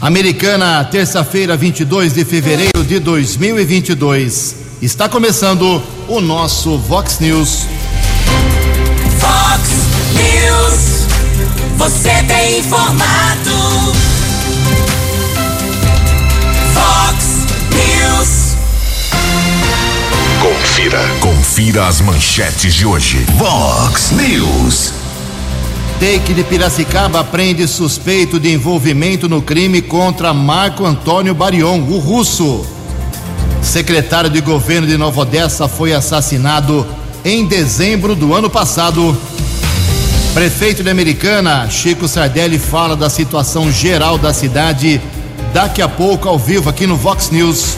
Americana, terça-feira, 22 de fevereiro de 2022. Está começando o nosso Vox News. Vox News. Você tem informado. Vox News. Confira. Confira as manchetes de hoje. Vox News. Take de Piracicaba prende suspeito de envolvimento no crime contra Marco Antônio Barion, o russo. Secretário de governo de Nova Odessa foi assassinado em dezembro do ano passado. Prefeito de Americana, Chico Sardelli, fala da situação geral da cidade daqui a pouco ao vivo aqui no Vox News.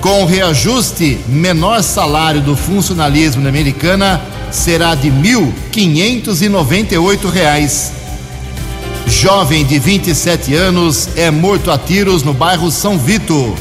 Com o reajuste, menor salário do funcionalismo na Americana será de 1.598 reais. Jovem de 27 anos é morto a tiros no bairro São Vito.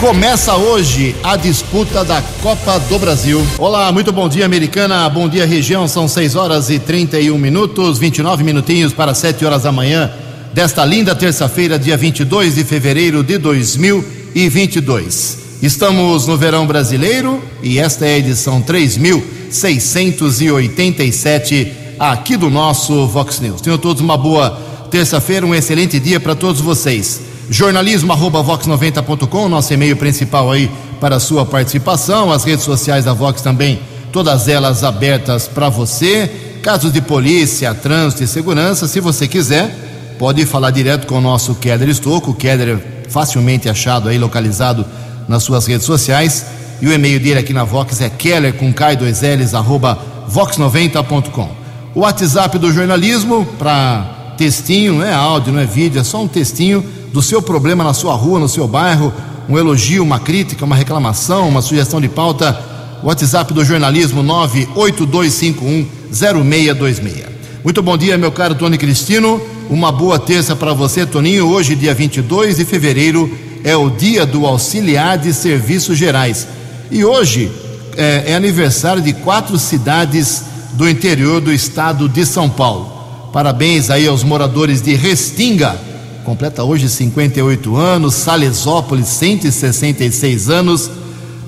Começa hoje a disputa da Copa do Brasil. Olá, muito bom dia, Americana. Bom dia, região. São 6 horas e 31 minutos, 29 minutinhos para 7 horas da manhã desta linda terça-feira, dia 22 de fevereiro de 2022. Estamos no verão brasileiro e esta é a edição 3687 aqui do nosso Vox News. Tenham todos uma boa terça-feira, um excelente dia para todos vocês. Jornalismo arroba vox90.com, nosso e-mail principal aí para a sua participação. As redes sociais da Vox também, todas elas abertas para você. Casos de polícia, trânsito e segurança, se você quiser, pode falar direto com o nosso Keller Estocco. O Keller é facilmente achado aí, localizado nas suas redes sociais. E o e-mail dele aqui na Vox é keller com K2Ls, arroba vox90.com. O WhatsApp do jornalismo para textinho, não é áudio, não é vídeo, é só um textinho do seu problema na sua rua, no seu bairro, um elogio, uma crítica, uma reclamação, uma sugestão de pauta. WhatsApp do jornalismo 982510626. Muito bom dia, meu caro Tony Cristino. Uma boa terça para você, Toninho. Hoje, dia 22 de fevereiro, é o dia do auxiliar de serviços gerais. E hoje é, é, aniversário de quatro cidades do interior do estado de São Paulo. Parabéns aí aos moradores de Restinga, completa hoje 58 anos, Salesópolis, 166 anos,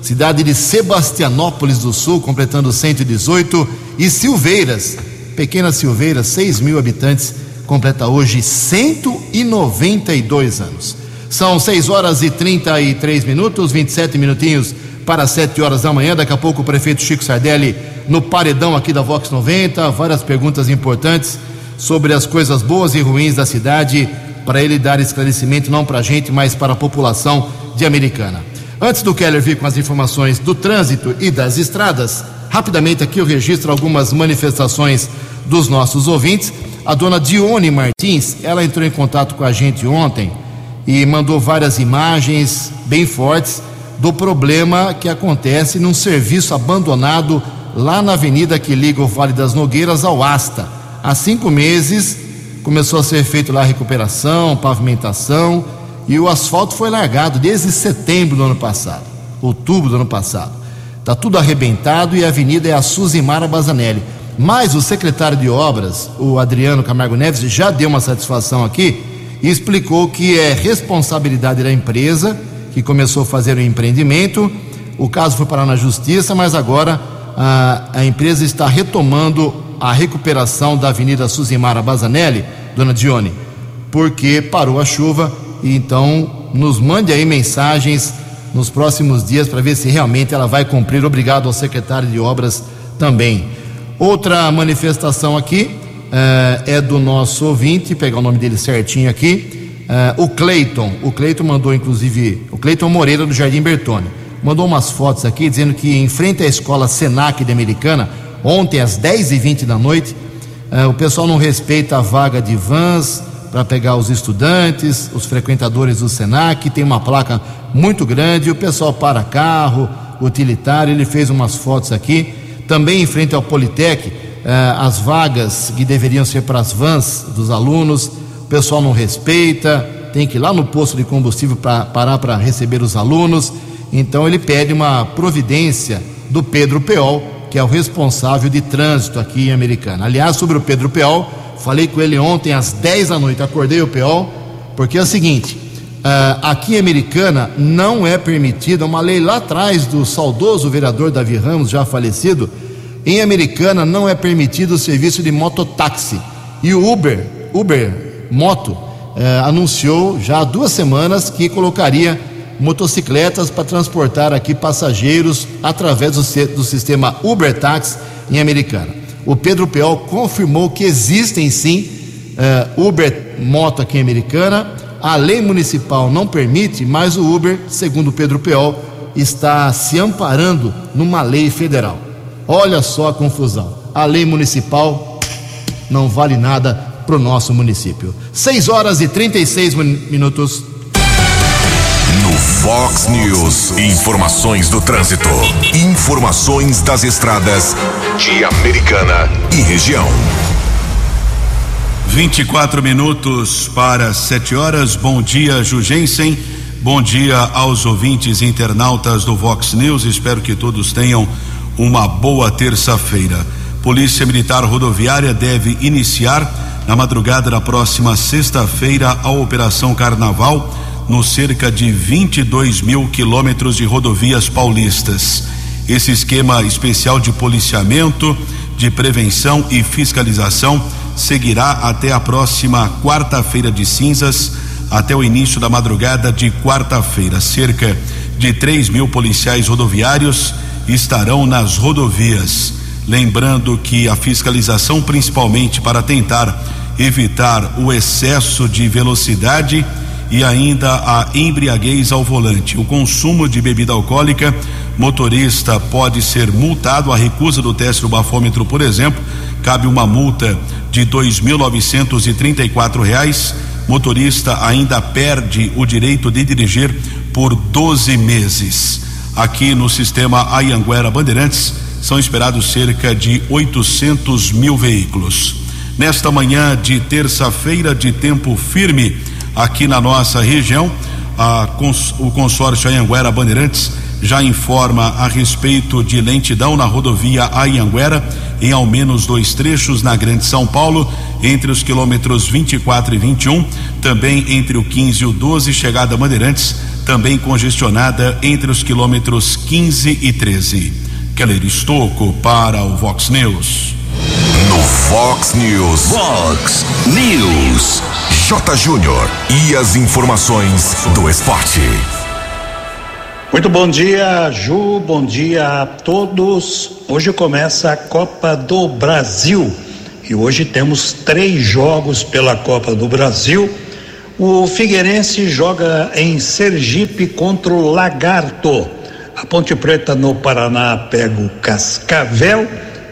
cidade de Sebastianópolis do Sul, completando 118, e Silveiras, pequena Silveiras, 6 mil habitantes, completa hoje 192 anos. São 6 horas e 33 minutos, 27 minutinhos para 7 horas da manhã. Daqui a pouco o prefeito Chico Sardelli no paredão aqui da Vox 90. Várias perguntas importantes sobre as coisas boas e ruins da cidade, para ele dar esclarecimento não para a gente, mas para a população de Americana. Antes do Keller vir com as informações do trânsito e das estradas, rapidamente aqui eu registro algumas manifestações dos nossos ouvintes. A dona Dione Martins, ela entrou em contato com a gente ontem e mandou várias imagens bem fortes do problema que acontece num serviço abandonado lá na avenida que liga o Vale das Nogueiras ao Asta. Há cinco meses começou a ser feito lá recuperação, pavimentação e o asfalto foi largado desde setembro do ano passado, outubro do ano passado. Está tudo arrebentado e a avenida é a Suzimara Bazanelli. Mas o secretário de obras, o Adriano Camargo Neves, já deu uma satisfação aqui explicou que é responsabilidade da empresa que começou a fazer o empreendimento. O caso foi parar na justiça, mas agora a, a empresa está retomando a recuperação da Avenida Suzimara Bazanelli, dona Dione, porque parou a chuva e então nos mande aí mensagens nos próximos dias para ver se realmente ela vai cumprir. Obrigado ao secretário de obras também. Outra manifestação aqui uh, é do nosso ouvinte, pegar o nome dele certinho aqui, uh, o Cleiton. O Cleiton mandou, inclusive, o Cleiton Moreira do Jardim Bertone. Mandou umas fotos aqui dizendo que em frente à escola Senac de Americana, ontem às 10h20 da noite, uh, o pessoal não respeita a vaga de vans para pegar os estudantes, os frequentadores do Senac, tem uma placa muito grande, o pessoal para carro, utilitário, ele fez umas fotos aqui. Também em frente ao Politec, eh, as vagas que deveriam ser para as vans dos alunos, o pessoal não respeita, tem que ir lá no posto de combustível para parar para receber os alunos. Então ele pede uma providência do Pedro Peol, que é o responsável de trânsito aqui em Americana. Aliás, sobre o Pedro Peol, falei com ele ontem às 10 da noite, acordei o Peol Porque é o seguinte: uh, aqui em Americana não é permitida, uma lei lá atrás do saudoso vereador Davi Ramos, já falecido, em Americana não é permitido o serviço de mototáxi. E o Uber, Uber Moto, uh, anunciou já há duas semanas que colocaria motocicletas para transportar aqui passageiros através do, do sistema Uber Taxi em Americana. O Pedro Peol confirmou que existem sim uh, Uber Moto aqui em Americana. A lei municipal não permite, mas o Uber, segundo Pedro Peol, está se amparando numa lei federal. Olha só a confusão. A lei municipal não vale nada para o nosso município. 6 horas e 36 minutos. No Fox News, informações do trânsito. Informações das estradas de Americana e região. 24 minutos para 7 horas. Bom dia, Jugensen. Bom dia aos ouvintes internautas do Vox News. Espero que todos tenham uma boa terça-feira. Polícia Militar Rodoviária deve iniciar na madrugada da próxima sexta-feira a Operação Carnaval no cerca de 22 mil quilômetros de rodovias paulistas. Esse esquema especial de policiamento, de prevenção e fiscalização seguirá até a próxima quarta-feira de cinzas, até o início da madrugada de quarta-feira. Cerca de 3 mil policiais rodoviários estarão nas rodovias. Lembrando que a fiscalização, principalmente para tentar evitar o excesso de velocidade, e ainda a embriaguez ao volante. O consumo de bebida alcoólica, motorista pode ser multado. A recusa do teste do bafômetro, por exemplo, cabe uma multa de dois mil novecentos e trinta e quatro reais. Motorista ainda perde o direito de dirigir por 12 meses. Aqui no sistema Ayanguera Bandeirantes são esperados cerca de 800 mil veículos. Nesta manhã de terça-feira de tempo firme, aqui na nossa região. Cons, o consórcio Anhanguera Bandeirantes já informa a respeito de lentidão na rodovia Anhanguera em ao menos dois trechos na Grande São Paulo, entre os quilômetros 24 e 21, também entre o 15 e o 12, chegada Bandeirantes, também congestionada entre os quilômetros 15 e 13. Keller Estocco para o Vox News. No Fox News. Fox News. J. Júnior. E as informações do esporte. Muito bom dia, Ju. Bom dia a todos. Hoje começa a Copa do Brasil. E hoje temos três jogos pela Copa do Brasil. O Figueirense joga em Sergipe contra o Lagarto. A Ponte Preta no Paraná pega o Cascavel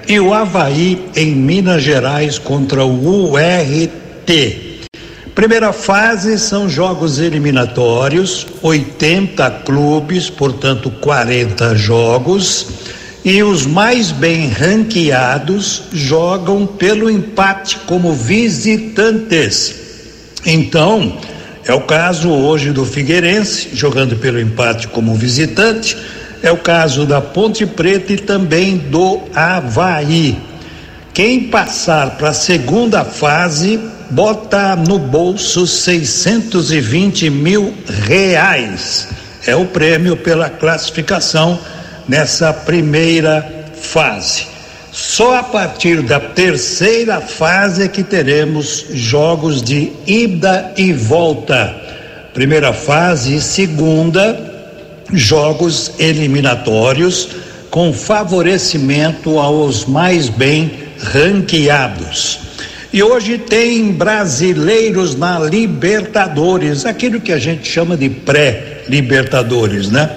e o Havaí em Minas Gerais contra o URT. Primeira fase são jogos eliminatórios, 80 clubes, portanto 40 jogos, e os mais bem ranqueados jogam pelo empate como visitantes. Então, é o caso hoje do Figueirense, jogando pelo empate como visitante, é o caso da Ponte Preta e também do Havaí. Quem passar para a segunda fase bota no bolso 620 mil reais. É o prêmio pela classificação nessa primeira fase. Só a partir da terceira fase é que teremos jogos de ida e volta. Primeira fase e segunda jogos eliminatórios com favorecimento aos mais bem ranqueados. E hoje tem brasileiros na Libertadores, aquilo que a gente chama de pré-Libertadores, né?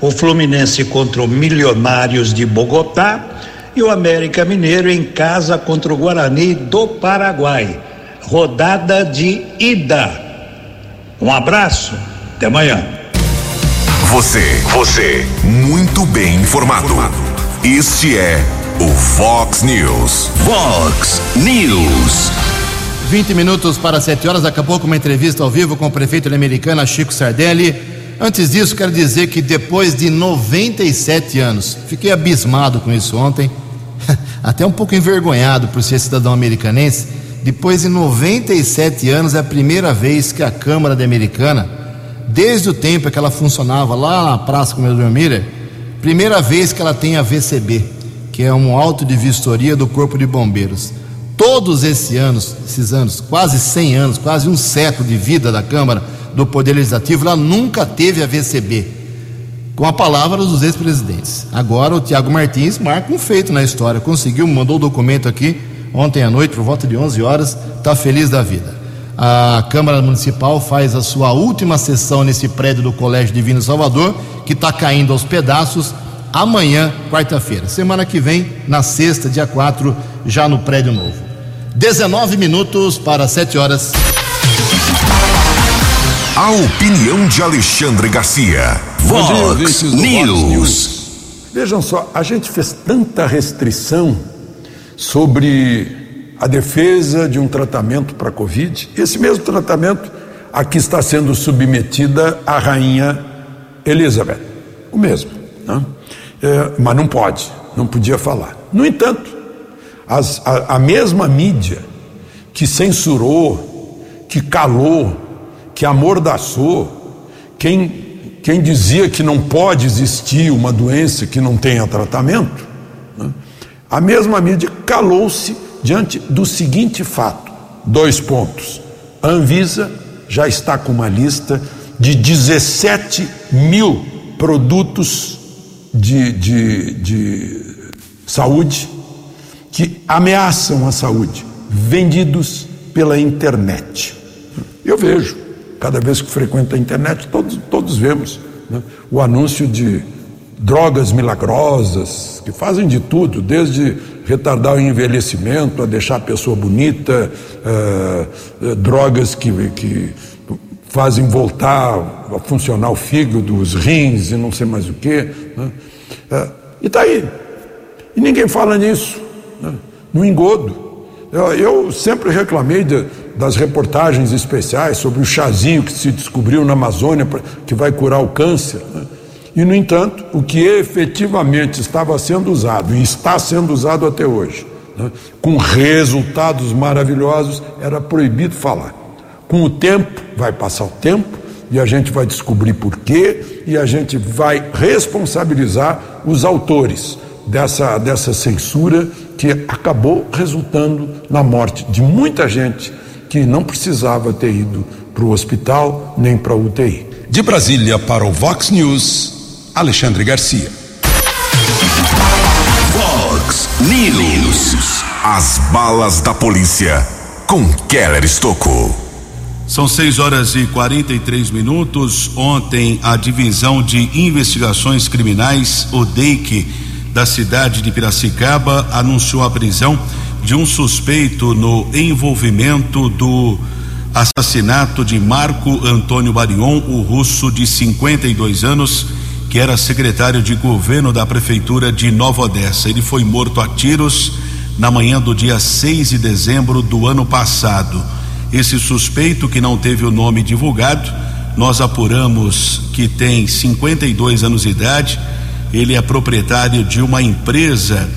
O Fluminense contra o Milionários de Bogotá e o América Mineiro em casa contra o Guarani do Paraguai. Rodada de ida. Um abraço, até amanhã. Você, você, muito bem informado. Este é o Fox News. Fox News. 20 minutos para 7 horas, acabou com uma entrevista ao vivo com o prefeito americana Chico Sardelli. Antes disso, quero dizer que depois de 97 anos, fiquei abismado com isso ontem, até um pouco envergonhado por ser cidadão americanense, depois de 97 anos, é a primeira vez que a Câmara de Americana, desde o tempo que ela funcionava lá na Praça Comedor Miller, primeira vez que ela tem a VCB, que é um auto de vistoria do Corpo de Bombeiros. Todos esses anos, esses anos, quase 100 anos, quase um século de vida da Câmara, do Poder Legislativo, ela nunca teve a VCB, com a palavra dos ex-presidentes. Agora o Tiago Martins marca um feito na história, conseguiu, mandou o documento aqui ontem à noite, por volta de 11 horas, está feliz da vida. A Câmara Municipal faz a sua última sessão nesse prédio do Colégio Divino Salvador, que está caindo aos pedaços, amanhã, quarta-feira. Semana que vem, na sexta, dia 4, já no prédio novo. 19 minutos para 7 horas. A opinião de Alexandre Garcia. Vox News. Vejam só, a gente fez tanta restrição sobre a defesa de um tratamento para a Covid. Esse mesmo tratamento aqui está sendo submetida a rainha Elizabeth. O mesmo. Né? É, mas não pode, não podia falar. No entanto, as, a, a mesma mídia que censurou, que calou, que amordaçou, quem, quem dizia que não pode existir uma doença que não tenha tratamento, né? a mesma mídia calou-se diante do seguinte fato: dois pontos. A Anvisa já está com uma lista de 17 mil produtos de, de, de saúde que ameaçam a saúde, vendidos pela internet. Eu vejo Cada vez que frequento a internet, todos, todos vemos né, o anúncio de drogas milagrosas, que fazem de tudo, desde retardar o envelhecimento, a deixar a pessoa bonita, uh, uh, drogas que, que fazem voltar a funcionar o fígado, os rins e não sei mais o quê. Né? Uh, e está aí. E ninguém fala nisso, né? no engodo. Eu sempre reclamei de, das reportagens especiais sobre o chazinho que se descobriu na Amazônia que vai curar o câncer. Né? E, no entanto, o que efetivamente estava sendo usado e está sendo usado até hoje, né? com resultados maravilhosos, era proibido falar. Com o tempo, vai passar o tempo e a gente vai descobrir por quê e a gente vai responsabilizar os autores dessa, dessa censura que acabou resultando na morte de muita gente que não precisava ter ido para o hospital nem para a UTI. De Brasília para o Vox News, Alexandre Garcia. Vox News. As balas da polícia com Keller Estocou. São 6 horas e 43 minutos. Ontem, a Divisão de Investigações Criminais, o DEIC, da cidade de Piracicaba, anunciou a prisão de um suspeito no envolvimento do assassinato de Marco Antônio Barion, o russo de 52 anos, que era secretário de governo da prefeitura de Nova Odessa. Ele foi morto a tiros na manhã do dia 6 de dezembro do ano passado. Esse suspeito, que não teve o nome divulgado, nós apuramos que tem 52 anos de idade. Ele é proprietário de uma empresa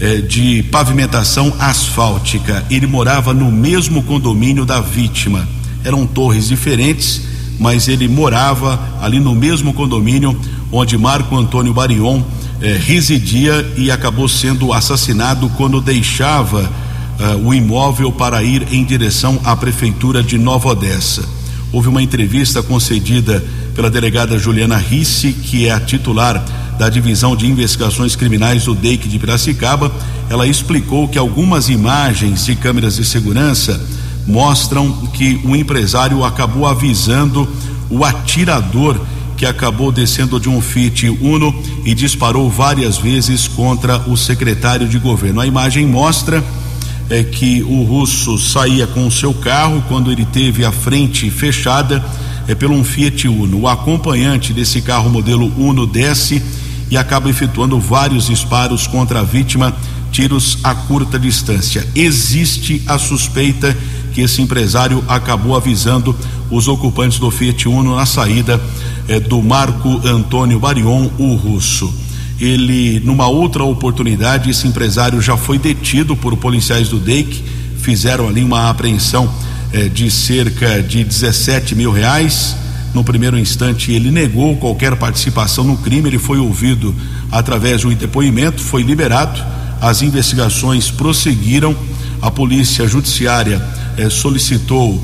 eh, de pavimentação asfáltica. Ele morava no mesmo condomínio da vítima. Eram torres diferentes, mas ele morava ali no mesmo condomínio onde Marco Antônio Barion eh, residia e acabou sendo assassinado quando deixava eh, o imóvel para ir em direção à prefeitura de Nova Odessa. Houve uma entrevista concedida pela delegada Juliana Risse, que é a titular da Divisão de Investigações Criminais do DEIC de Piracicaba, ela explicou que algumas imagens de câmeras de segurança mostram que o empresário acabou avisando o atirador que acabou descendo de um Fiat Uno e disparou várias vezes contra o secretário de governo. A imagem mostra é, que o russo saía com o seu carro quando ele teve a frente fechada é, pelo um Fiat Uno. O acompanhante desse carro modelo Uno desce e acaba efetuando vários disparos contra a vítima, tiros a curta distância. Existe a suspeita que esse empresário acabou avisando os ocupantes do Fiat Uno na saída eh, do Marco Antônio Barion, o russo. Ele, numa outra oportunidade, esse empresário já foi detido por policiais do DEIC, fizeram ali uma apreensão eh, de cerca de 17 mil reais. No primeiro instante, ele negou qualquer participação no crime. Ele foi ouvido através de um depoimento, foi liberado. As investigações prosseguiram. A polícia judiciária eh, solicitou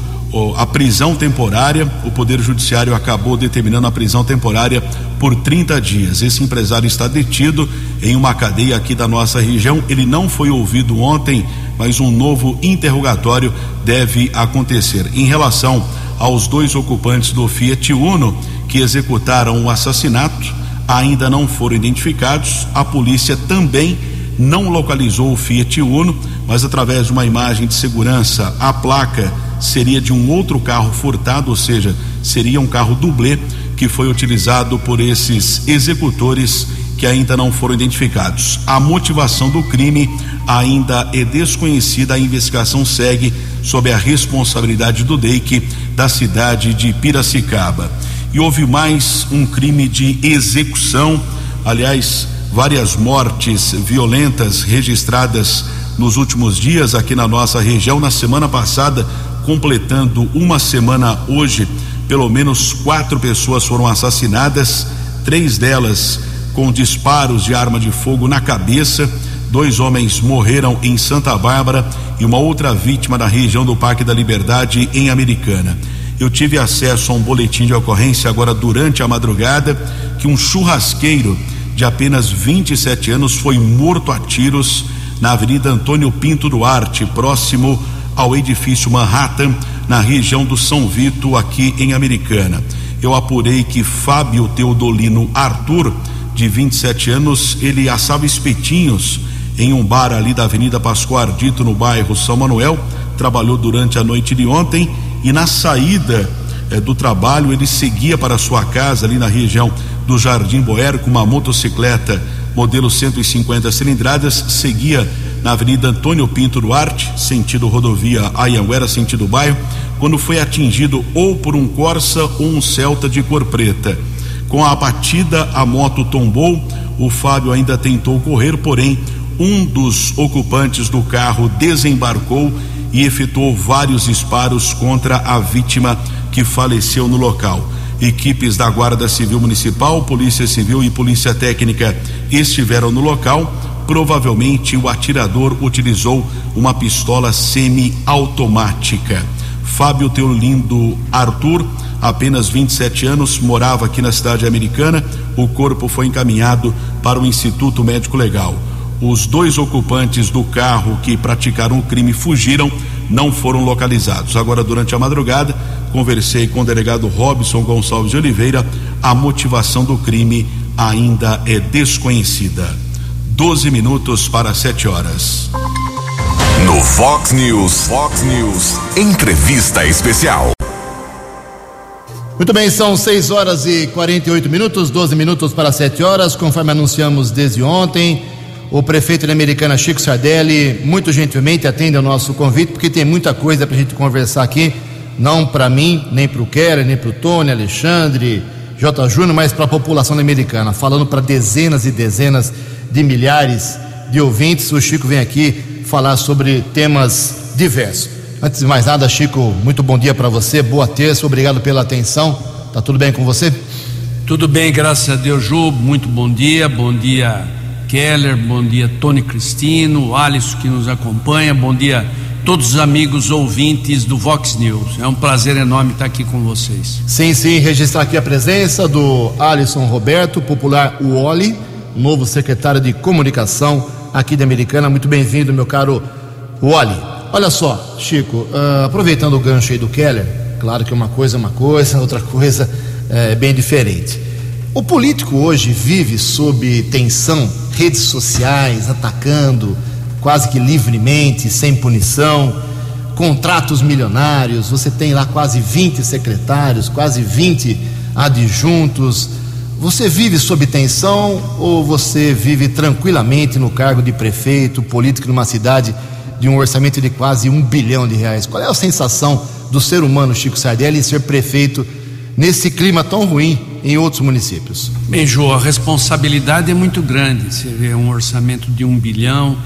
a prisão temporária, o Poder Judiciário acabou determinando a prisão temporária por 30 dias. Esse empresário está detido em uma cadeia aqui da nossa região. Ele não foi ouvido ontem, mas um novo interrogatório deve acontecer. Em relação aos dois ocupantes do Fiat Uno que executaram o assassinato, ainda não foram identificados. A polícia também não localizou o Fiat Uno, mas através de uma imagem de segurança, a placa seria de um outro carro furtado, ou seja, seria um carro dublê que foi utilizado por esses executores que ainda não foram identificados. A motivação do crime ainda é desconhecida, a investigação segue sob a responsabilidade do DEIC da cidade de Piracicaba. E houve mais um crime de execução, aliás, várias mortes violentas registradas nos últimos dias aqui na nossa região. Na semana passada, completando uma semana hoje, pelo menos quatro pessoas foram assassinadas, três delas com disparos de arma de fogo na cabeça. Dois homens morreram em Santa Bárbara e uma outra vítima na região do Parque da Liberdade, em Americana. Eu tive acesso a um boletim de ocorrência agora durante a madrugada que um churrasqueiro de apenas 27 anos foi morto a tiros na Avenida Antônio Pinto Duarte, próximo ao edifício Manhattan, na região do São Vito, aqui em Americana. Eu apurei que Fábio Teodolino Arthur, de 27 anos, ele assava espetinhos em um bar ali da Avenida Pascoal Ardito, no bairro São Manuel. Trabalhou durante a noite de ontem e na saída eh, do trabalho ele seguia para sua casa ali na região do Jardim Boer com uma motocicleta modelo 150 cilindradas, seguia na Avenida Antônio Pinto Duarte, sentido rodovia Ayanguera, sentido bairro, quando foi atingido ou por um Corsa ou um Celta de cor preta. Com a batida, a moto tombou. O Fábio ainda tentou correr, porém, um dos ocupantes do carro desembarcou e efetuou vários disparos contra a vítima que faleceu no local. Equipes da Guarda Civil Municipal, Polícia Civil e Polícia Técnica estiveram no local Provavelmente o atirador utilizou uma pistola semi-automática. Fábio Teolindo Arthur, apenas 27 anos, morava aqui na cidade americana. O corpo foi encaminhado para o Instituto Médico Legal. Os dois ocupantes do carro que praticaram o crime fugiram, não foram localizados. Agora, durante a madrugada, conversei com o delegado Robson Gonçalves de Oliveira. A motivação do crime ainda é desconhecida. 12 minutos para 7 horas. No Fox News, Fox News, entrevista especial. Muito bem, são 6 horas e 48 minutos, 12 minutos para 7 horas, conforme anunciamos desde ontem. O prefeito de Americana, Chico Sardelli, muito gentilmente atende ao nosso convite, porque tem muita coisa para a gente conversar aqui, não para mim, nem para o Keller, nem para o Tony, Alexandre, J. Júnior, mas para a população americana, falando para dezenas e dezenas de milhares de ouvintes. O Chico vem aqui falar sobre temas diversos. Antes de mais nada, Chico, muito bom dia para você, boa terça, obrigado pela atenção. Tá tudo bem com você? Tudo bem, graças a Deus, Ju. Muito bom dia, bom dia, Keller, bom dia, Tony Cristino, Alisson que nos acompanha, bom dia todos os amigos ouvintes do Vox News. É um prazer enorme estar aqui com vocês. Sim, sim, registrar aqui a presença do Alisson Roberto, popular Wally novo secretário de comunicação aqui da Americana. Muito bem-vindo, meu caro Wally. Olha só, Chico, uh, aproveitando o gancho aí do Keller, claro que uma coisa é uma coisa, outra coisa é bem diferente. O político hoje vive sob tensão, redes sociais atacando quase que livremente, sem punição, contratos milionários. Você tem lá quase 20 secretários, quase 20 adjuntos você vive sob tensão ou você vive tranquilamente no cargo de prefeito, político numa cidade de um orçamento de quase um bilhão de reais? Qual é a sensação do ser humano Chico Sardelli ser prefeito nesse clima tão ruim em outros municípios? Bem, a responsabilidade é muito grande. Você vê um orçamento de um bilhão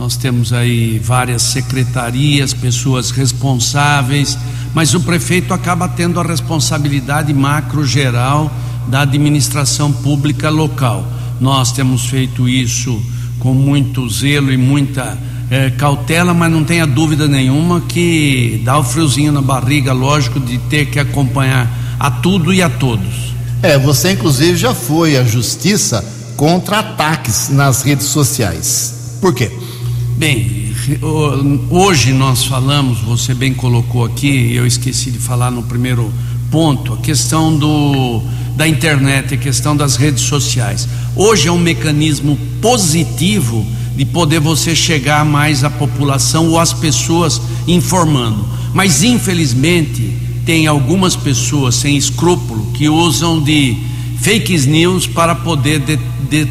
Nós temos aí várias secretarias, pessoas responsáveis, mas o prefeito acaba tendo a responsabilidade macro geral da administração pública local. Nós temos feito isso com muito zelo e muita eh, cautela, mas não tenha dúvida nenhuma que dá o friozinho na barriga, lógico, de ter que acompanhar a tudo e a todos. É, você inclusive já foi à justiça contra ataques nas redes sociais. Por quê? Bem, hoje nós falamos, você bem colocou aqui, eu esqueci de falar no primeiro ponto, a questão do, da internet, a questão das redes sociais. Hoje é um mecanismo positivo de poder você chegar mais à população ou às pessoas informando. Mas infelizmente tem algumas pessoas sem escrúpulo que usam de fake news para poder de, de,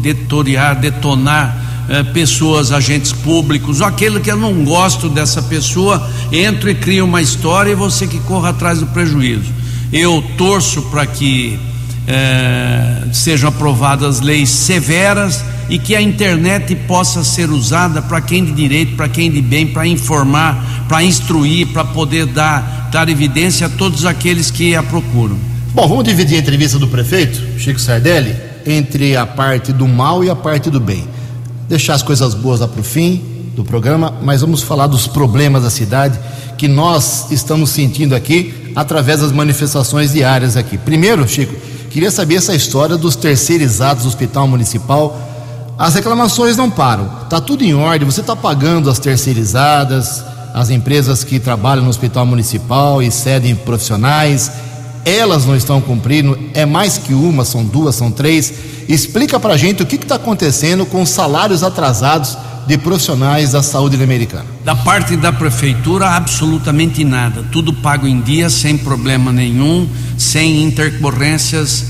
detoriar, detonar eh, pessoas, agentes públicos, ou aquele que eu não gosto dessa pessoa, entra e cria uma história e você que corra atrás do prejuízo. Eu torço para que eh, sejam aprovadas leis severas e que a internet possa ser usada para quem de direito, para quem de bem, para informar, para instruir, para poder dar, dar evidência a todos aqueles que a procuram. Bom, vamos dividir a entrevista do prefeito, Chico Sardelli, entre a parte do mal e a parte do bem deixar as coisas boas lá para o fim do programa, mas vamos falar dos problemas da cidade que nós estamos sentindo aqui através das manifestações diárias aqui. Primeiro, Chico, queria saber essa história dos terceirizados do Hospital Municipal. As reclamações não param, está tudo em ordem, você está pagando as terceirizadas, as empresas que trabalham no Hospital Municipal e cedem profissionais, elas não estão cumprindo, é mais que uma, são duas, são três. Explica para gente o que está acontecendo com os salários atrasados de profissionais da saúde americana. Da parte da prefeitura, absolutamente nada. Tudo pago em dia, sem problema nenhum, sem intercorrências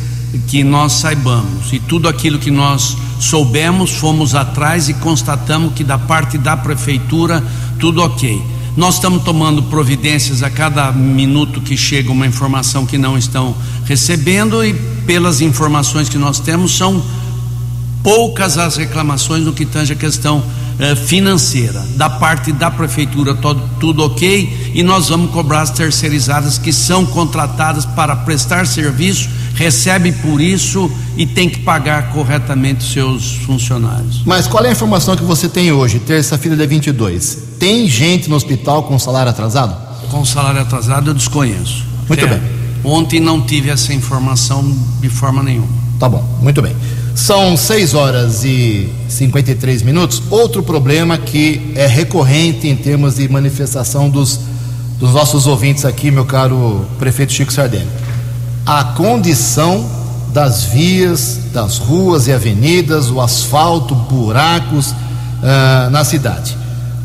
que nós saibamos. E tudo aquilo que nós soubemos, fomos atrás e constatamos que da parte da prefeitura, tudo ok. Nós estamos tomando providências a cada minuto que chega uma informação que não estão recebendo e pelas informações que nós temos são poucas as reclamações no que tange a questão eh, financeira. Da parte da prefeitura todo, tudo ok e nós vamos cobrar as terceirizadas que são contratadas para prestar serviço, recebe por isso e tem que pagar corretamente seus funcionários. Mas qual é a informação que você tem hoje, terça-feira, dia 22? Tem gente no hospital com salário atrasado? Com salário atrasado eu desconheço. Muito bem. Ontem não tive essa informação de forma nenhuma. Tá bom, muito bem. São 6 horas e 53 minutos. Outro problema que é recorrente em termos de manifestação dos, dos nossos ouvintes aqui, meu caro prefeito Chico Sardelli. A condição das vias, das ruas e avenidas, o asfalto, buracos uh, na cidade.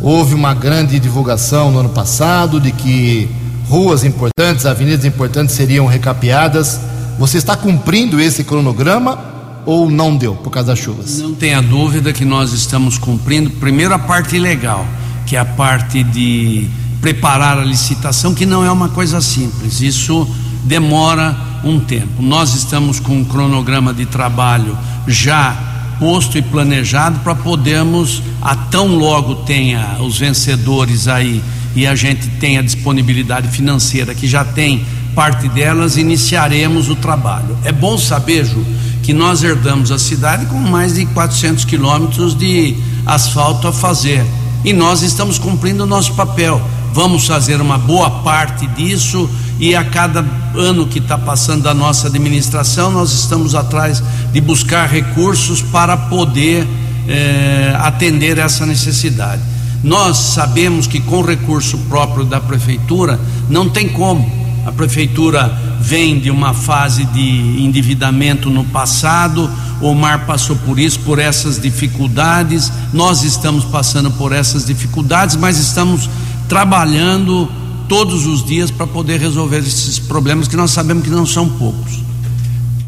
Houve uma grande divulgação no ano passado de que ruas importantes, avenidas importantes seriam recapeadas. Você está cumprindo esse cronograma ou não deu por causa das chuvas? Não tenha dúvida que nós estamos cumprindo, primeiro, a parte legal, que é a parte de preparar a licitação, que não é uma coisa simples, isso demora um tempo. Nós estamos com um cronograma de trabalho já posto e planejado para podermos, a tão logo tenha os vencedores aí e a gente tenha disponibilidade financeira, que já tem parte delas, iniciaremos o trabalho. É bom saber, Ju, que nós herdamos a cidade com mais de 400 quilômetros de asfalto a fazer. E nós estamos cumprindo o nosso papel. Vamos fazer uma boa parte disso e a cada ano que está passando da nossa administração, nós estamos atrás de buscar recursos para poder eh, atender essa necessidade. Nós sabemos que com recurso próprio da prefeitura não tem como a prefeitura vem de uma fase de endividamento no passado, o mar passou por isso, por essas dificuldades. Nós estamos passando por essas dificuldades, mas estamos trabalhando todos os dias para poder resolver esses problemas que nós sabemos que não são poucos.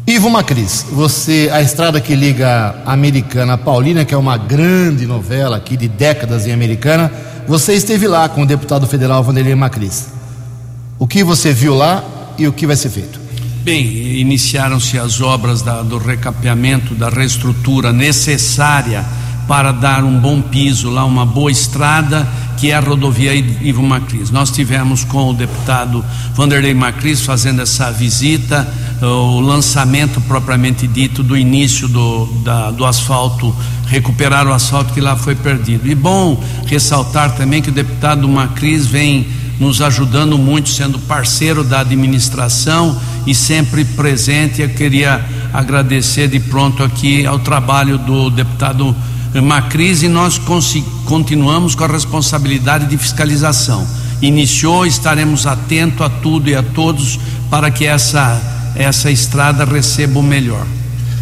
Ivo Macris, você, a estrada que liga Americana a Paulina, que é uma grande novela aqui de décadas em Americana, você esteve lá com o deputado federal Vanderlei Macris. O que você viu lá e o que vai ser feito? Bem, iniciaram-se as obras da, do recapeamento, da reestrutura necessária para dar um bom piso lá, uma boa estrada, que é a rodovia Ivo Macris. Nós tivemos com o deputado Vanderlei Macris fazendo essa visita, o lançamento propriamente dito do início do, da, do asfalto, recuperar o asfalto que lá foi perdido. E bom ressaltar também que o deputado Macris vem nos ajudando muito, sendo parceiro da administração e sempre presente. Eu queria agradecer de pronto aqui ao trabalho do deputado Macris e nós continuamos com a responsabilidade de fiscalização. Iniciou, estaremos atentos a tudo e a todos para que essa, essa estrada receba o melhor.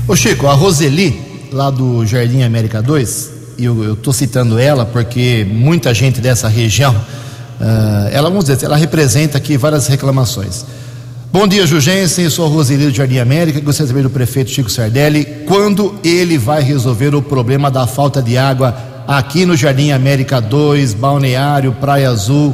Ô Chico, a Roseli, lá do Jardim América 2, e eu estou citando ela porque muita gente dessa região Uh, ela, vamos dizer, ela representa aqui várias reclamações. Bom dia, Jugensen, sou Roseli do Jardim América, gostaria de saber do prefeito Chico Sardelli, quando ele vai resolver o problema da falta de água aqui no Jardim América 2, Balneário, Praia Azul,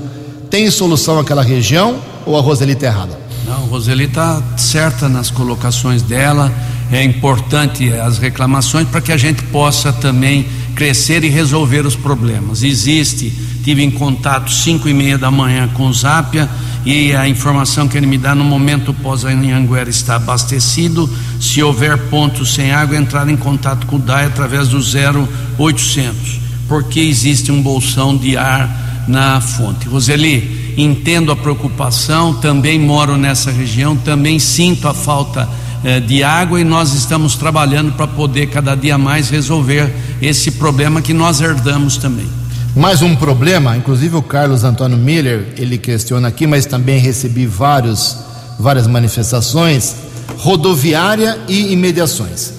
tem solução aquela região ou a Roseli está errada? Não, Roseli está certa nas colocações dela, é importante as reclamações para que a gente possa também crescer e resolver os problemas. Existe, tive em contato cinco e meia da manhã com o Zápia e a informação que ele me dá no momento pós Anhanguera está abastecido. Se houver pontos sem água, entrar em contato com o DAI através do 0800, porque existe um bolsão de ar na fonte. Roseli, entendo a preocupação, também moro nessa região, também sinto a falta eh, de água e nós estamos trabalhando para poder cada dia mais resolver esse problema que nós herdamos também. Mais um problema, inclusive o Carlos Antônio Miller, ele questiona aqui, mas também recebi vários, várias manifestações, rodoviária e imediações.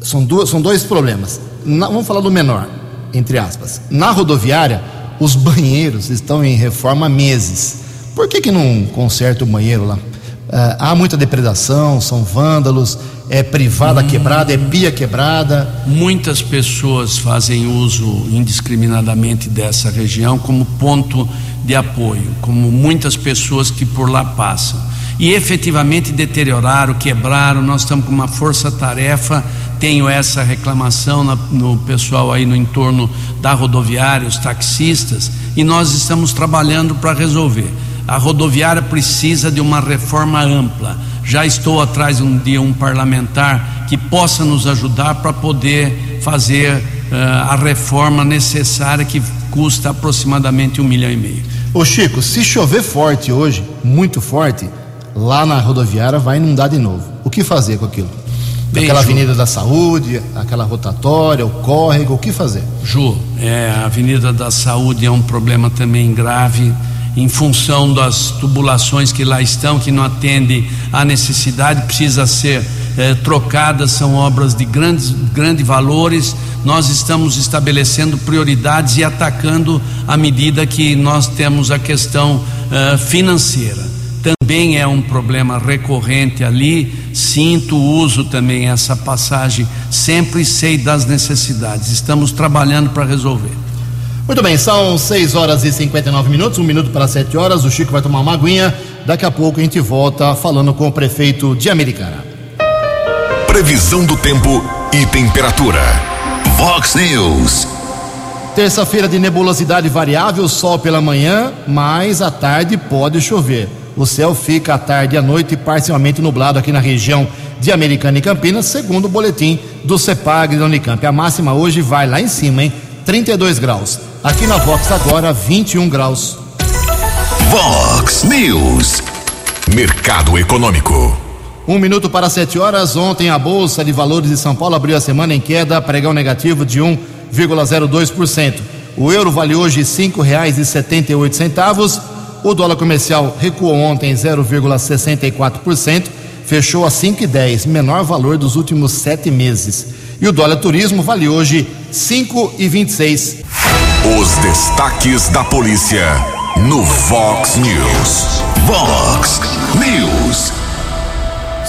São, duas, são dois problemas. Na, vamos falar do menor, entre aspas. Na rodoviária, os banheiros estão em reforma há meses. Por que, que não conserta o banheiro lá? Uh, há muita depredação, são vândalos, é privada hum. quebrada, é pia quebrada. Muitas pessoas fazem uso indiscriminadamente dessa região como ponto de apoio, como muitas pessoas que por lá passam. E efetivamente deterioraram, quebraram. Nós estamos com uma força-tarefa. Tenho essa reclamação na, no pessoal aí no entorno da rodoviária, os taxistas, e nós estamos trabalhando para resolver a rodoviária precisa de uma reforma ampla. Já estou atrás um dia um parlamentar que possa nos ajudar para poder fazer uh, a reforma necessária que custa aproximadamente um milhão e meio. Ô Chico, se chover forte hoje, muito forte, lá na rodoviária vai inundar de novo. O que fazer com aquilo? Bem, aquela Avenida da Saúde, aquela rotatória, o córrego, o que fazer? Ju, é, a Avenida da Saúde é um problema também grave em função das tubulações que lá estão, que não atendem à necessidade, precisa ser eh, trocadas, são obras de grandes, grandes valores. Nós estamos estabelecendo prioridades e atacando à medida que nós temos a questão eh, financeira. Também é um problema recorrente ali. Sinto, uso também essa passagem, sempre sei das necessidades. Estamos trabalhando para resolver. Muito bem, são 6 horas e 59 minutos, um minuto para 7 horas. O Chico vai tomar uma aguinha. Daqui a pouco a gente volta falando com o prefeito de Americana. Previsão do tempo e temperatura. Vox News. Terça-feira de nebulosidade variável, sol pela manhã, mas à tarde pode chover. O céu fica à tarde e à noite parcialmente nublado aqui na região de Americana e Campinas, segundo o boletim do CEPAG da Unicamp. A máxima hoje vai lá em cima, hein? 32 graus. Aqui na Vox agora 21 graus. Vox News. Mercado Econômico. Um minuto para 7 horas. Ontem a Bolsa de Valores de São Paulo abriu a semana em queda, pregão negativo de 1,02%. O euro vale hoje cinco reais e setenta e oito centavos. O dólar comercial recuou ontem 0,64%, fechou a 5,10, menor valor dos últimos sete meses. E o dólar turismo vale hoje 5,26. Os destaques da polícia no Vox News. Vox News.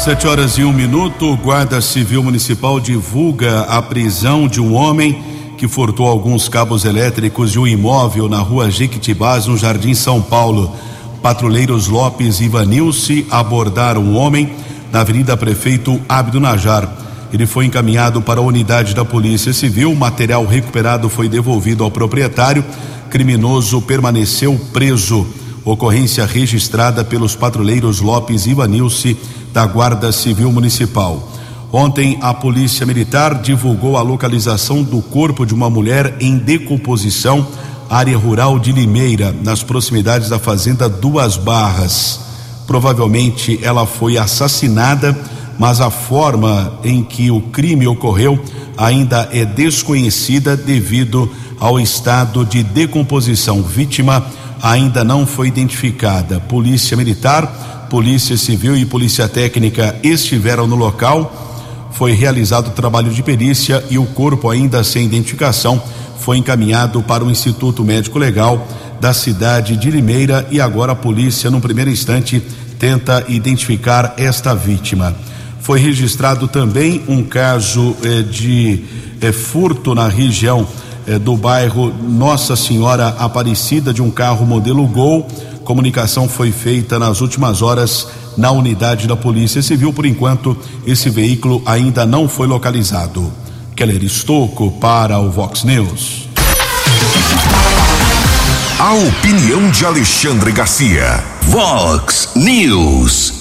Sete horas e um minuto. Guarda Civil Municipal divulga a prisão de um homem que furtou alguns cabos elétricos de um imóvel na rua Jequitibás, no Jardim São Paulo. Patrulheiros Lopes e Vanilce abordaram o homem na Avenida Prefeito Abdo Najar. Ele foi encaminhado para a unidade da Polícia Civil. O material recuperado foi devolvido ao proprietário. Criminoso permaneceu preso. Ocorrência registrada pelos patrulheiros Lopes e Ivanilce da Guarda Civil Municipal. Ontem, a Polícia Militar divulgou a localização do corpo de uma mulher em decomposição, área rural de Limeira, nas proximidades da Fazenda Duas Barras. Provavelmente ela foi assassinada, mas a forma em que o crime ocorreu ainda é desconhecida devido ao estado de decomposição. Vítima ainda não foi identificada. Polícia Militar, Polícia Civil e Polícia Técnica estiveram no local foi realizado o trabalho de perícia e o corpo, ainda sem identificação, foi encaminhado para o Instituto Médico Legal da cidade de Limeira e agora a polícia, no primeiro instante, tenta identificar esta vítima. Foi registrado também um caso eh, de eh, furto na região eh, do bairro Nossa Senhora Aparecida de um carro modelo Gol. Comunicação foi feita nas últimas horas na unidade da Polícia Civil. Por enquanto, esse veículo ainda não foi localizado. Keller Estocco para o Vox News. A opinião de Alexandre Garcia. Vox News.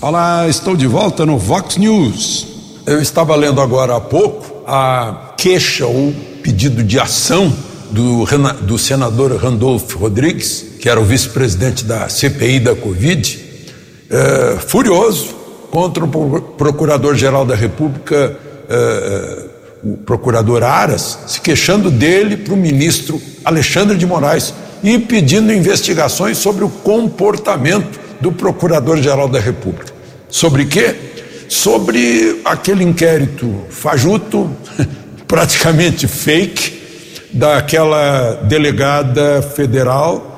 Olá, estou de volta no Vox News. Eu estava lendo agora há pouco a queixa ou pedido de ação do, do senador Randolfo Rodrigues, que era o vice-presidente da CPI da Covid, é, furioso contra o procurador-geral da República, é, é, o procurador Aras, se queixando dele para o ministro Alexandre de Moraes e pedindo investigações sobre o comportamento do procurador-geral da República. Sobre quê? Sobre aquele inquérito fajuto, praticamente fake, daquela delegada federal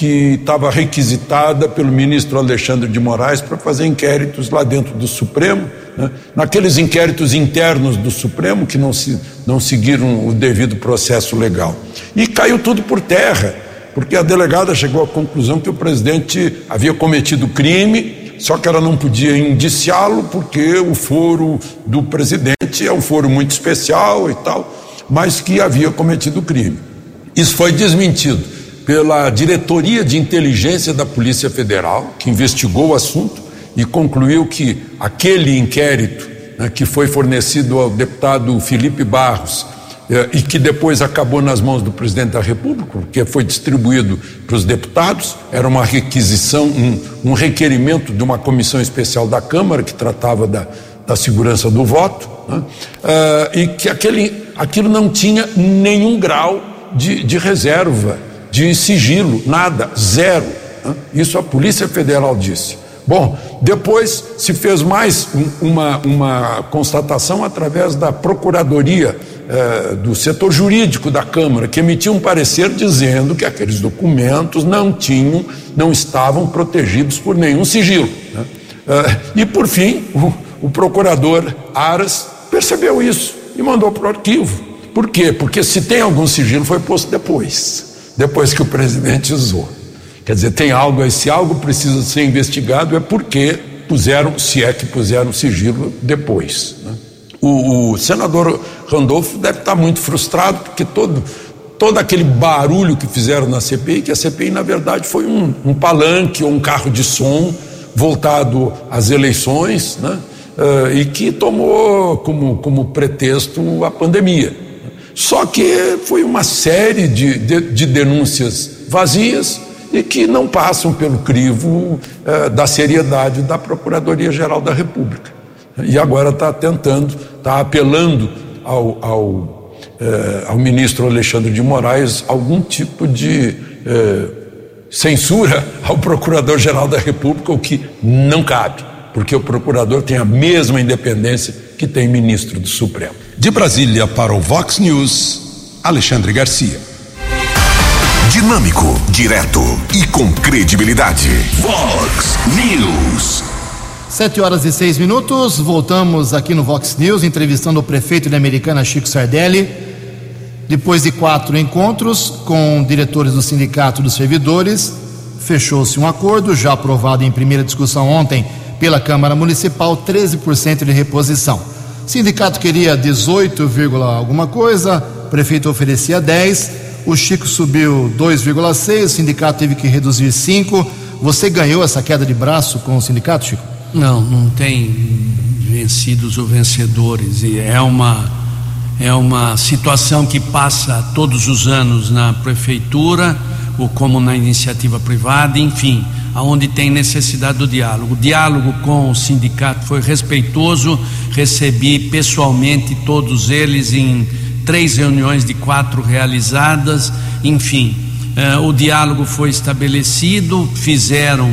que estava requisitada pelo ministro Alexandre de Moraes para fazer inquéritos lá dentro do Supremo, né? naqueles inquéritos internos do Supremo que não, se, não seguiram o devido processo legal. E caiu tudo por terra, porque a delegada chegou à conclusão que o presidente havia cometido crime, só que ela não podia indiciá-lo porque o foro do presidente é um foro muito especial e tal, mas que havia cometido crime. Isso foi desmentido pela Diretoria de Inteligência da Polícia Federal, que investigou o assunto e concluiu que aquele inquérito né, que foi fornecido ao deputado Felipe Barros eh, e que depois acabou nas mãos do presidente da República, porque foi distribuído para os deputados, era uma requisição, um, um requerimento de uma comissão especial da Câmara que tratava da, da segurança do voto, né, eh, e que aquele, aquilo não tinha nenhum grau de, de reserva de sigilo, nada, zero. Isso a Polícia Federal disse. Bom, depois se fez mais uma, uma constatação através da Procuradoria eh, do setor jurídico da Câmara, que emitiu um parecer dizendo que aqueles documentos não tinham, não estavam protegidos por nenhum sigilo. Né? Eh, e por fim, o, o procurador Aras percebeu isso e mandou para o arquivo. Por quê? Porque se tem algum sigilo, foi posto depois depois que o presidente usou. Quer dizer, tem algo, esse algo precisa ser investigado, é porque puseram, se é que puseram sigilo depois. Né? O, o, senador Randolfo deve estar muito frustrado, porque todo, todo aquele barulho que fizeram na CPI, que a CPI, na verdade, foi um, um palanque ou um carro de som voltado às eleições, né? Uh, e que tomou como, como pretexto a pandemia. Só que foi uma série de, de, de denúncias vazias e que não passam pelo crivo eh, da seriedade da Procuradoria-Geral da República. E agora está tentando, está apelando ao, ao, eh, ao, ministro Alexandre de Moraes algum tipo de eh, censura ao Procurador-Geral da República, o que não cabe, porque o procurador tem a mesma independência que tem ministro do Supremo. De Brasília para o Vox News, Alexandre Garcia. Dinâmico, direto e com credibilidade. Vox News. Sete horas e seis minutos, voltamos aqui no Vox News, entrevistando o prefeito de Americana, Chico Sardelli. Depois de quatro encontros com diretores do Sindicato dos Servidores, fechou-se um acordo, já aprovado em primeira discussão ontem pela Câmara Municipal, 13% de reposição. O sindicato queria 18, alguma coisa, o prefeito oferecia 10, o Chico subiu 2,6, o sindicato teve que reduzir 5. Você ganhou essa queda de braço com o sindicato, Chico? Não, não tem vencidos ou vencedores. E é uma é uma situação que passa todos os anos na prefeitura ou como na iniciativa privada, enfim, aonde tem necessidade do diálogo. O diálogo com o sindicato foi respeitoso, recebi pessoalmente todos eles em três reuniões de quatro realizadas, enfim, eh, o diálogo foi estabelecido, fizeram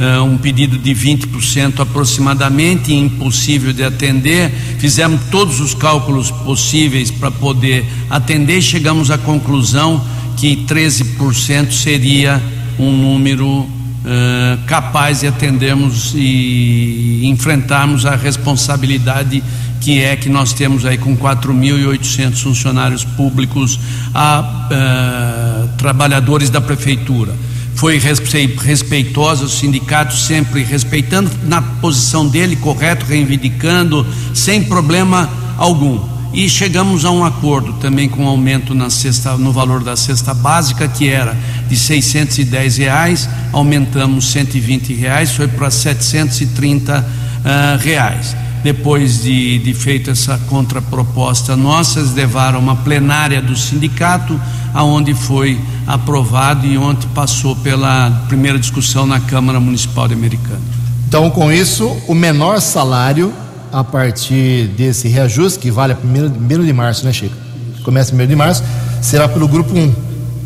uh, um pedido de 20% aproximadamente, impossível de atender. Fizemos todos os cálculos possíveis para poder atender chegamos à conclusão que 13% seria um número uh, capaz de atendermos e enfrentarmos a responsabilidade que é que nós temos aí com 4.800 funcionários públicos a uh, trabalhadores da prefeitura foi respeitosa, o sindicato sempre respeitando na posição dele, correto, reivindicando, sem problema algum. E chegamos a um acordo também com um aumento na cesta, no valor da cesta básica, que era de 610 reais, aumentamos 120 reais, foi para 730 uh, reais. Depois de, de feita essa contraproposta nossa, eles levaram uma plenária do sindicato, aonde foi aprovado e ontem passou pela primeira discussão na Câmara Municipal de Americana. Então, com isso, o menor salário a partir desse reajuste, que vale a primeiro, primeiro de março, né, Chico? Começa primeiro de março, será pelo grupo 1, R$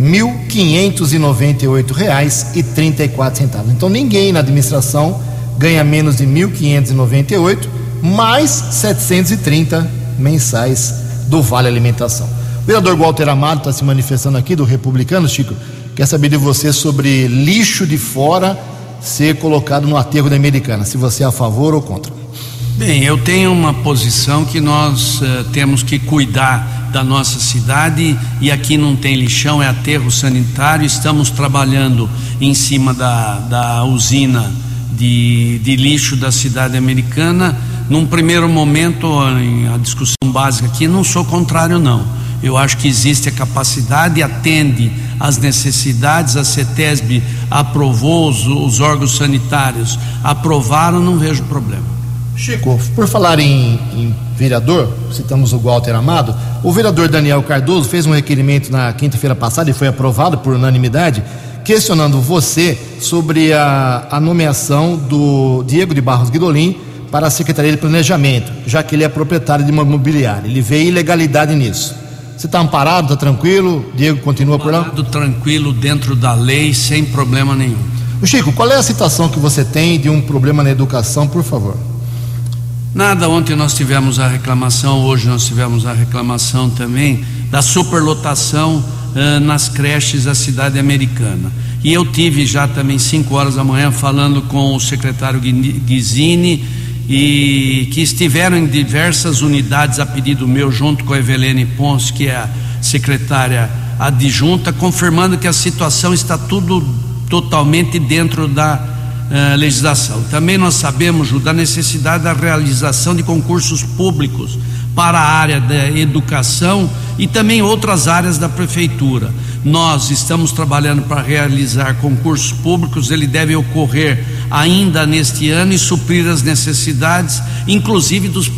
1.598,34. Então, ninguém na administração ganha menos de 1.598, mais 730 mensais do Vale Alimentação. O vereador Walter Amado está se manifestando aqui do Republicano, Chico. Quer saber de você sobre lixo de fora ser colocado no aterro da Americana, se você é a favor ou contra. Bem, eu tenho uma posição que nós uh, temos que cuidar da nossa cidade e aqui não tem lixão, é aterro sanitário. Estamos trabalhando em cima da, da usina de, de lixo da cidade americana. Num primeiro momento, a discussão básica aqui, não sou contrário, não eu acho que existe a capacidade, atende às necessidades, a CETESB aprovou, os, os órgãos sanitários aprovaram, não vejo problema. Chico, por falar em, em, vereador, citamos o Walter Amado, o vereador Daniel Cardoso fez um requerimento na quinta-feira passada e foi aprovado por unanimidade, questionando você sobre a, a nomeação do Diego de Barros Guidolin para a Secretaria de Planejamento, já que ele é proprietário de uma imobiliária. Ele vê ilegalidade nisso. Você está amparado, está tranquilo? Diego continua por lá? Amparado, tranquilo, dentro da lei, sem problema nenhum. Chico, qual é a situação que você tem de um problema na educação, por favor? Nada, ontem nós tivemos a reclamação, hoje nós tivemos a reclamação também da superlotação uh, nas creches da cidade americana. E eu tive já também 5 horas da manhã falando com o secretário Guizini e que estiveram em diversas unidades a pedido meu, junto com a Evelene Pons, que é a secretária adjunta, confirmando que a situação está tudo totalmente dentro da uh, legislação. Também nós sabemos Ju, da necessidade da realização de concursos públicos para a área da educação e também outras áreas da prefeitura. Nós estamos trabalhando para realizar concursos públicos, ele deve ocorrer ainda neste ano e suprir as necessidades, inclusive dos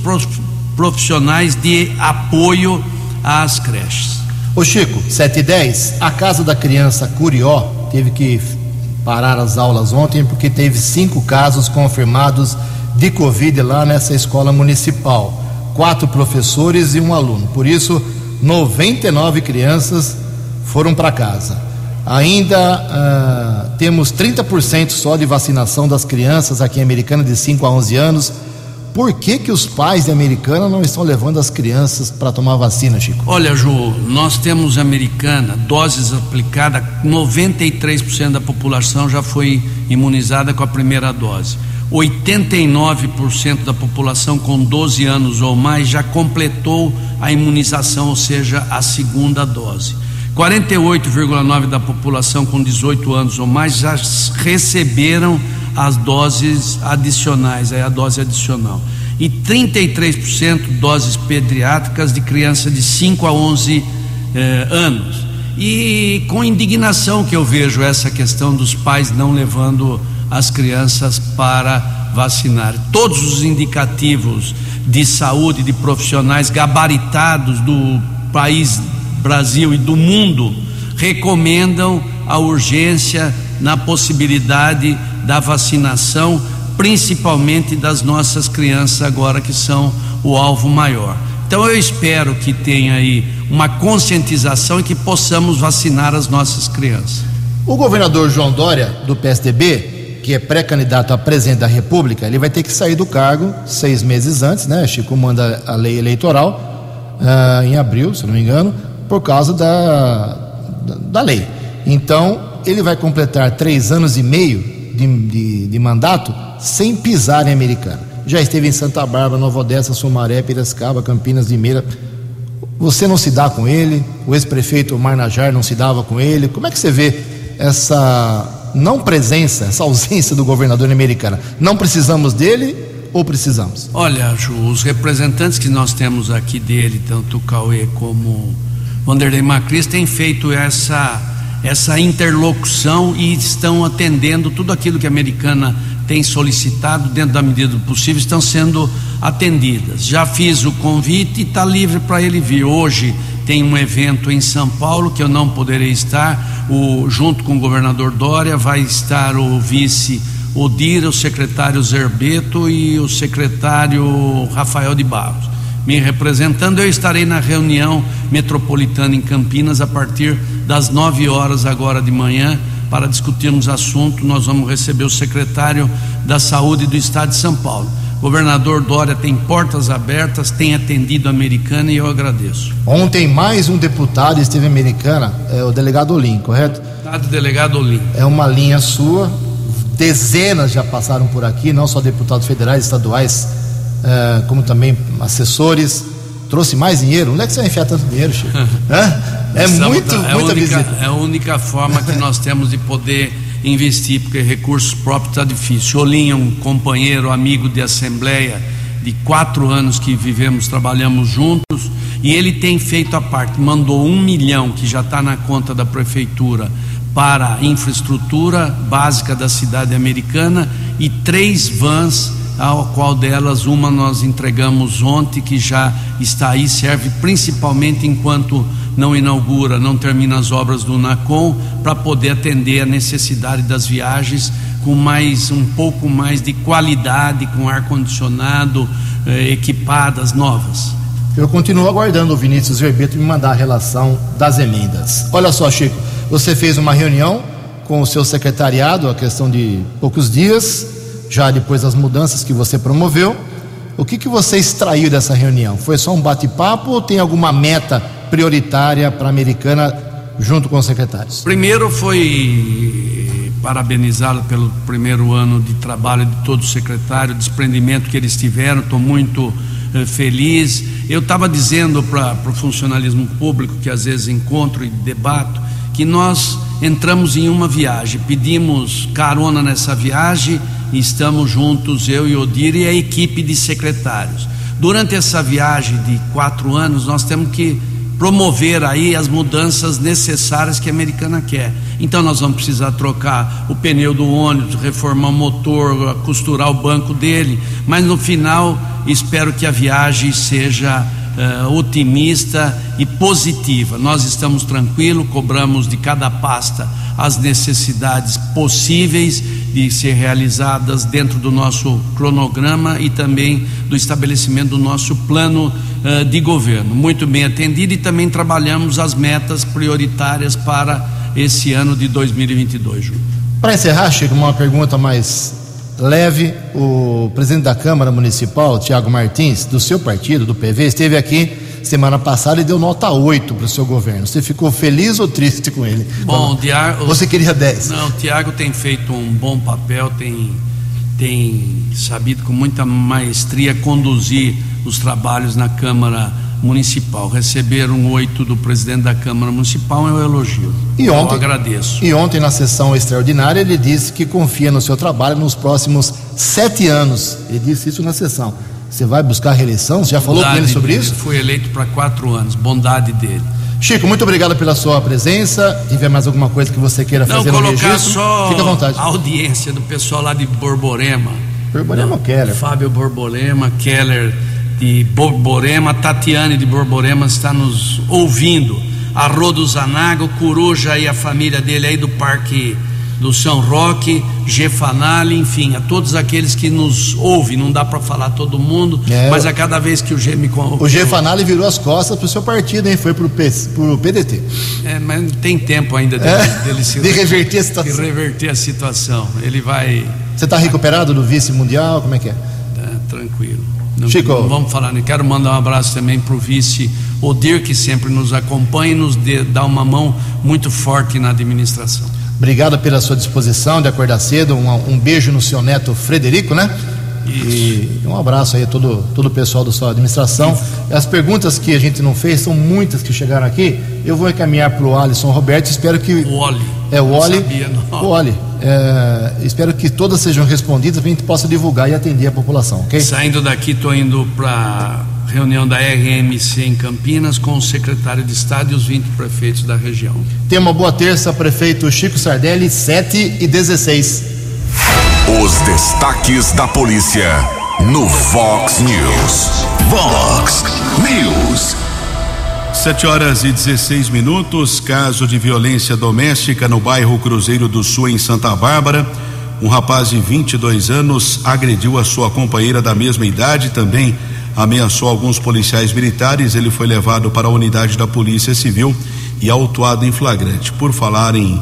profissionais de apoio às creches. Ô Chico, 7 e 10, a Casa da Criança Curió teve que parar as aulas ontem porque teve cinco casos confirmados de Covid lá nessa escola municipal. Quatro professores e um aluno. Por isso, 99 crianças foram para casa. Ainda uh, temos 30% só de vacinação das crianças aqui em Americana de 5 a 11 anos. Por que, que os pais de Americana não estão levando as crianças para tomar vacina, Chico? Olha, Ju, nós temos Americana, doses aplicadas, 93% da população já foi imunizada com a primeira dose. 89% da população com 12 anos ou mais já completou a imunização, ou seja, a segunda dose. 48,9% da população com 18 anos ou mais já receberam as doses adicionais, a dose adicional. e 33% doses pediátricas de crianças de 5 a 11 eh, anos. E com indignação que eu vejo essa questão dos pais não levando as crianças para vacinar. Todos os indicativos de saúde de profissionais gabaritados do país Brasil e do mundo recomendam a urgência na possibilidade da vacinação, principalmente das nossas crianças agora que são o alvo maior. Então eu espero que tenha aí uma conscientização e que possamos vacinar as nossas crianças. O governador João Dória, do PSDB, que é pré-candidato a presidente da República, ele vai ter que sair do cargo seis meses antes, né? Chico manda a lei eleitoral uh, em abril, se não me engano, por causa da, da, da lei. Então, ele vai completar três anos e meio de, de, de mandato sem pisar em Americana. Já esteve em Santa Bárbara, Nova Odessa, Sumaré, Piracicaba, Campinas, Limeira. Você não se dá com ele, o ex-prefeito Marnajar não se dava com ele. Como é que você vê essa não presença, essa ausência do governador Americana? Não precisamos dele ou precisamos? Olha, Ju, os representantes que nós temos aqui dele, tanto o Cauê como Vanderlei Macris, têm feito essa essa interlocução e estão atendendo tudo aquilo que a americana tem solicitado, dentro da medida do possível, estão sendo atendidas. Já fiz o convite e está livre para ele vir. Hoje tem um evento em São Paulo que eu não poderei estar, o, junto com o governador Dória, vai estar o vice Odira, o secretário Zerbeto e o secretário Rafael de Barros me representando. Eu estarei na reunião metropolitana em Campinas a partir das 9 horas agora de manhã para discutirmos assunto. Nós vamos receber o secretário da Saúde do Estado de São Paulo. Governador Dória tem portas abertas, tem atendido a Americana e eu agradeço. Ontem mais um deputado esteve Americana, é o delegado Olim, correto? Deputado delegado Olim. É uma linha sua, dezenas já passaram por aqui, não só deputados federais, estaduais, como também assessores. Trouxe mais dinheiro? Onde é que você vai enfiar tanto dinheiro, Chico? é, é muito, é muita única, visita. É a única forma que nós temos de poder investir, porque recursos próprios está difícil. Olinho, um companheiro, amigo de assembleia, de quatro anos que vivemos, trabalhamos juntos, e ele tem feito a parte, mandou um milhão que já está na conta da prefeitura para a infraestrutura básica da cidade americana e três vans ao qual delas uma nós entregamos ontem, que já está aí, serve principalmente enquanto não inaugura, não termina as obras do NACOM, para poder atender a necessidade das viagens com mais um pouco mais de qualidade, com ar-condicionado, eh, equipadas, novas. Eu continuo aguardando o Vinícius Verbeto me mandar a relação das emendas. Olha só, Chico, você fez uma reunião com o seu secretariado, a questão de poucos dias, já depois das mudanças que você promoveu. O que, que você extraiu dessa reunião? Foi só um bate-papo ou tem alguma meta prioritária para a americana junto com os secretários? Primeiro foi parabenizá-lo pelo primeiro ano de trabalho de todo o secretário, desprendimento que eles tiveram, estou muito eh, feliz. Eu estava dizendo para o funcionalismo público, que às vezes encontro e debato, que nós entramos em uma viagem, pedimos carona nessa viagem estamos juntos, eu e Odir e a equipe de secretários. Durante essa viagem de quatro anos, nós temos que promover aí as mudanças necessárias que a americana quer. Então nós vamos precisar trocar o pneu do ônibus, reformar o motor, costurar o banco dele, mas no final espero que a viagem seja uh, otimista e positiva. Nós estamos tranquilos, cobramos de cada pasta as necessidades possíveis de ser realizadas dentro do nosso cronograma e também do estabelecimento do nosso plano uh, de governo. Muito bem atendido e também trabalhamos as metas prioritárias para esse ano de 2022. Para encerrar, Chico, uma pergunta mais leve. O presidente da Câmara Municipal, Tiago Martins, do seu partido, do PV, esteve aqui semana passada e deu nota 8 para o seu governo. Você ficou feliz ou triste com ele? Bom, o Tiago. Você queria 10? Não, o Tiago tem feito um bom papel, tem, tem sabido com muita maestria conduzir os trabalhos na Câmara Municipal. Receber um oito do presidente da Câmara Municipal é um elogio. E ontem, Eu agradeço. E ontem, na sessão extraordinária, ele disse que confia no seu trabalho nos próximos sete anos. Ele disse isso na sessão. Você vai buscar reeleição? Você já falou com ele sobre dele. isso? Foi eleito para quatro anos, bondade dele. Chico, muito obrigado pela sua presença. Se tiver mais alguma coisa que você queira Não, fazer no registro, só fica à vontade. a audiência do pessoal lá de Borborema. Borborema ou Keller? Fábio Borborema, Keller de Borborema, Tatiane de Borborema está nos ouvindo. Arrodo Zanaga, Coruja e a família dele aí do Parque do São Roque, Gefanali, enfim, a todos aqueles que nos ouvem, não dá para falar todo mundo, É. mas a cada vez que o G me O virou as costas pro seu partido, hein? Foi pro, P, pro PDT. É, mas não tem tempo ainda dele, É, dele se de reverter a de situação. reverter a situação. Ele vai Você está recuperado do vice mundial? Como é que é? tá, tranquilo. Não, Chico. não vamos falar, né? Quero mandar um abraço também para o vice Odir, que sempre nos acompanha e nos dê- dá uma mão muito forte na administração. Obrigado pela sua disposição de acordar cedo. Um, um beijo no seu neto Frederico, né? E um abraço aí a todo, todo o pessoal da sua administração. As perguntas que a gente não fez são muitas que chegaram aqui. Eu vou encaminhar para o Alisson Roberto. Espero que. O Oli. É o Não Oli. sabia, não. O Oli. É, espero que todas sejam respondidas para a gente possa divulgar e atender a população, ok? Saindo daqui, estou indo para reunião da RMC em Campinas com o secretário de Estado e os 20 prefeitos da região. Tenha uma boa terça, prefeito Chico Sardelli, 7 e 16. Os destaques da polícia no Fox News. Vox News. 7 horas e 16 minutos. Caso de violência doméstica no bairro Cruzeiro do Sul, em Santa Bárbara. Um rapaz de 22 anos agrediu a sua companheira da mesma idade, também ameaçou alguns policiais militares. Ele foi levado para a unidade da Polícia Civil e autuado em flagrante. Por falar em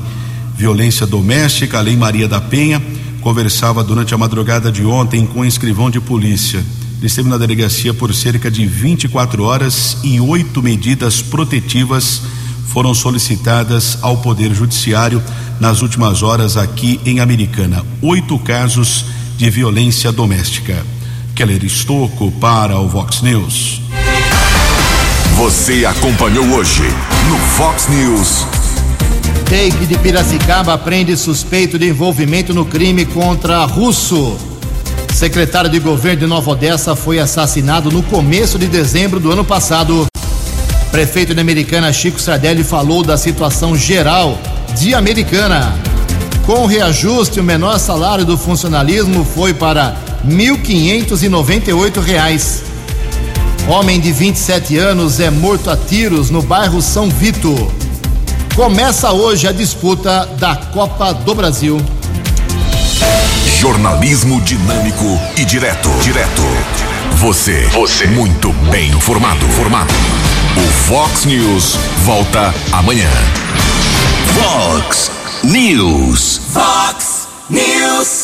violência doméstica, a Lei Maria da Penha conversava durante a madrugada de ontem com um escrivão de polícia. Ele esteve na delegacia por cerca de 24 horas e oito medidas protetivas foram solicitadas ao Poder Judiciário nas últimas horas aqui em Americana. Oito casos de violência doméstica. Keller Estocco para o Vox News. Você acompanhou hoje no Fox News. Take de Piracicaba prende suspeito de envolvimento no crime contra Russo. Secretário de governo de Nova Odessa foi assassinado no começo de dezembro do ano passado. Prefeito de Americana Chico Sardelli falou da situação geral de Americana. Com o reajuste, o menor salário do funcionalismo foi para 1.598 reais. Homem de 27 anos é morto a tiros no bairro São Vito. Começa hoje a disputa da Copa do Brasil. Jornalismo dinâmico e direto. Direto. Você. Você. Muito bem informado. Formado. O Fox News volta amanhã. Vox News. Fox News.